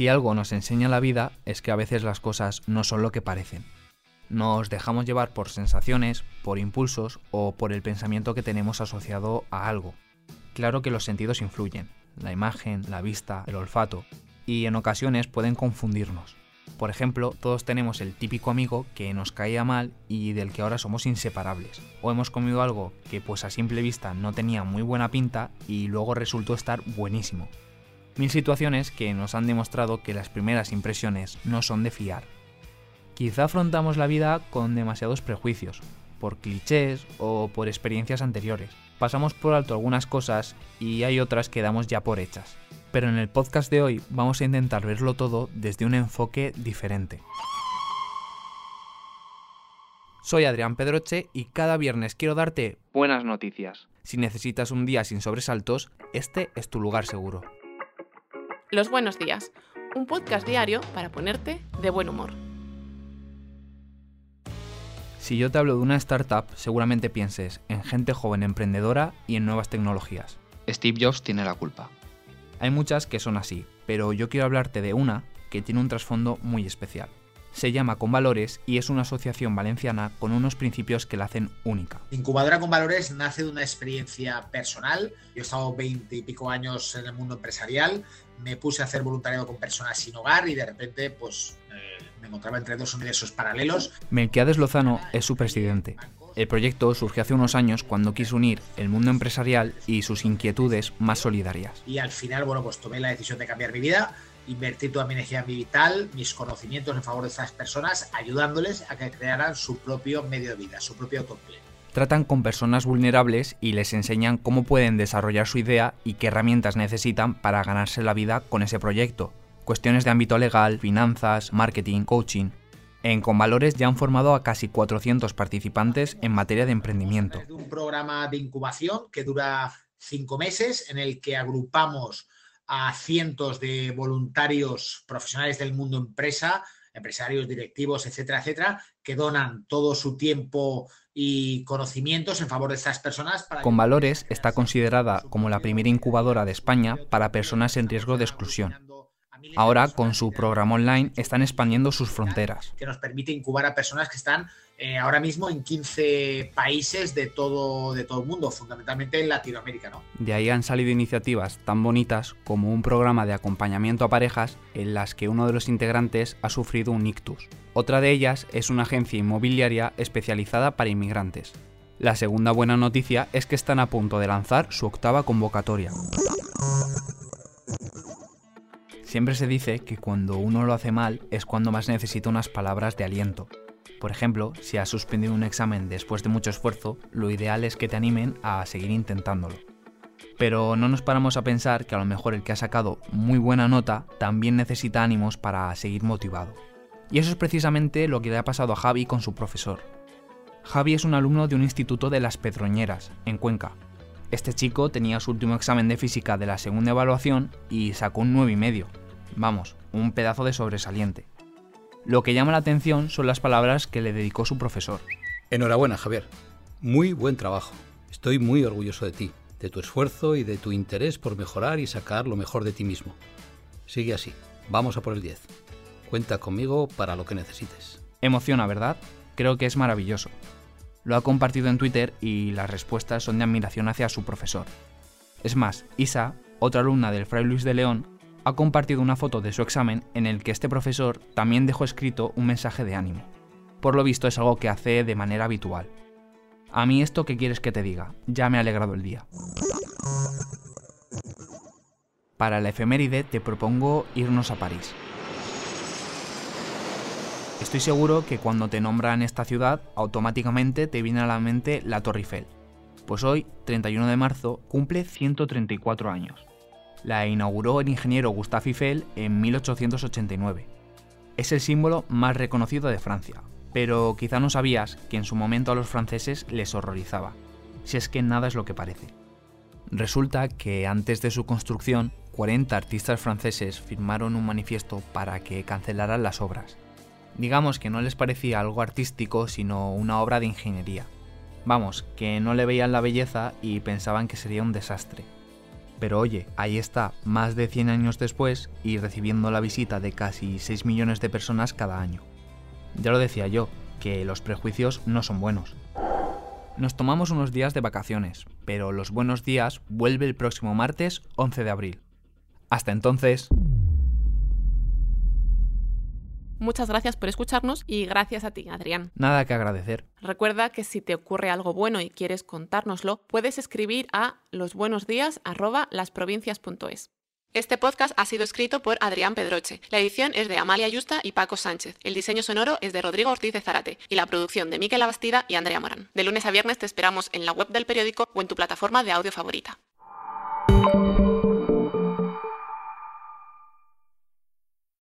Si algo nos enseña la vida es que a veces las cosas no son lo que parecen. Nos dejamos llevar por sensaciones, por impulsos o por el pensamiento que tenemos asociado a algo. Claro que los sentidos influyen, la imagen, la vista, el olfato, y en ocasiones pueden confundirnos. Por ejemplo, todos tenemos el típico amigo que nos caía mal y del que ahora somos inseparables. O hemos comido algo que pues a simple vista no tenía muy buena pinta y luego resultó estar buenísimo. Mil situaciones que nos han demostrado que las primeras impresiones no son de fiar. Quizá afrontamos la vida con demasiados prejuicios, por clichés o por experiencias anteriores. Pasamos por alto algunas cosas y hay otras que damos ya por hechas. Pero en el podcast de hoy vamos a intentar verlo todo desde un enfoque diferente. Soy Adrián Pedroche y cada viernes quiero darte buenas noticias. Si necesitas un día sin sobresaltos, este es tu lugar seguro. Los Buenos Días, un podcast diario para ponerte de buen humor. Si yo te hablo de una startup, seguramente pienses en gente joven emprendedora y en nuevas tecnologías. Steve Jobs tiene la culpa. Hay muchas que son así, pero yo quiero hablarte de una que tiene un trasfondo muy especial. Se llama Con Valores y es una asociación valenciana con unos principios que la hacen única. Incubadora con Valores nace de una experiencia personal. Yo he estado veinte y pico años en el mundo empresarial, me puse a hacer voluntariado con personas sin hogar y de repente pues eh, me encontraba entre dos universos paralelos. Melquiades Lozano es su presidente. El proyecto surgió hace unos años cuando quiso unir el mundo empresarial y sus inquietudes más solidarias. Y al final, bueno, pues tomé la decisión de cambiar mi vida, invertir toda mi energía vital, mis conocimientos en favor de estas personas, ayudándoles a que crearan su propio medio de vida, su propio autoempleo. Tratan con personas vulnerables y les enseñan cómo pueden desarrollar su idea y qué herramientas necesitan para ganarse la vida con ese proyecto. Cuestiones de ámbito legal, finanzas, marketing, coaching. En Convalores ya han formado a casi 400 participantes en materia de emprendimiento. Un programa de incubación que dura cinco meses en el que agrupamos a cientos de voluntarios profesionales del mundo empresa, empresarios, directivos, etcétera, etcétera, que donan todo su tiempo y conocimientos en favor de estas personas. Con Valores está considerada como la primera incubadora de España para personas en riesgo de exclusión. Ahora, con su programa online, están expandiendo sus fronteras. Que nos permite incubar a personas que están eh, ahora mismo en 15 países de todo, de todo el mundo, fundamentalmente en Latinoamérica. ¿no? De ahí han salido iniciativas tan bonitas como un programa de acompañamiento a parejas en las que uno de los integrantes ha sufrido un ictus. Otra de ellas es una agencia inmobiliaria especializada para inmigrantes. La segunda buena noticia es que están a punto de lanzar su octava convocatoria. Siempre se dice que cuando uno lo hace mal es cuando más necesita unas palabras de aliento. Por ejemplo, si has suspendido un examen después de mucho esfuerzo, lo ideal es que te animen a seguir intentándolo. Pero no nos paramos a pensar que a lo mejor el que ha sacado muy buena nota también necesita ánimos para seguir motivado. Y eso es precisamente lo que le ha pasado a Javi con su profesor. Javi es un alumno de un instituto de Las Pedroñeras, en Cuenca. Este chico tenía su último examen de física de la segunda evaluación y sacó un 9,5, Vamos, un pedazo de sobresaliente. Lo que llama la atención son las palabras que le dedicó su profesor. Enhorabuena, Javier. Muy buen trabajo. Estoy muy orgulloso de ti, de tu esfuerzo y de tu interés por mejorar y sacar lo mejor de ti mismo. Sigue así. Vamos a por el 10. Cuenta conmigo para lo que necesites. Emociona, ¿verdad? Creo que es maravilloso. Lo ha compartido en Twitter y las respuestas son de admiración hacia su profesor. Es más, Isa, otra alumna del Fray Luis de León, ha compartido una foto de su examen en el que este profesor también dejó escrito un mensaje de ánimo. Por lo visto es algo que hace de manera habitual. A mí esto que quieres que te diga, ya me ha alegrado el día. Para la efeméride te propongo irnos a París. Estoy seguro que cuando te nombran esta ciudad, automáticamente te viene a la mente la Torre Eiffel. Pues hoy, 31 de marzo, cumple 134 años. La inauguró el ingeniero Gustave Eiffel en 1889. Es el símbolo más reconocido de Francia, pero quizá no sabías que en su momento a los franceses les horrorizaba, si es que nada es lo que parece. Resulta que antes de su construcción, 40 artistas franceses firmaron un manifiesto para que cancelaran las obras. Digamos que no les parecía algo artístico, sino una obra de ingeniería. Vamos, que no le veían la belleza y pensaban que sería un desastre. Pero oye, ahí está, más de 100 años después y recibiendo la visita de casi 6 millones de personas cada año. Ya lo decía yo, que los prejuicios no son buenos. Nos tomamos unos días de vacaciones, pero los buenos días vuelve el próximo martes 11 de abril. Hasta entonces... Muchas gracias por escucharnos y gracias a ti, Adrián. Nada que agradecer. Recuerda que si te ocurre algo bueno y quieres contárnoslo, puedes escribir a losbuenosdías@lasprovincias.es. Este podcast ha sido escrito por Adrián Pedroche. La edición es de Amalia Yusta y Paco Sánchez. El diseño sonoro es de Rodrigo Ortiz de Zarate y la producción de Miquel Abastida y Andrea Morán. De lunes a viernes te esperamos en la web del periódico o en tu plataforma de audio favorita.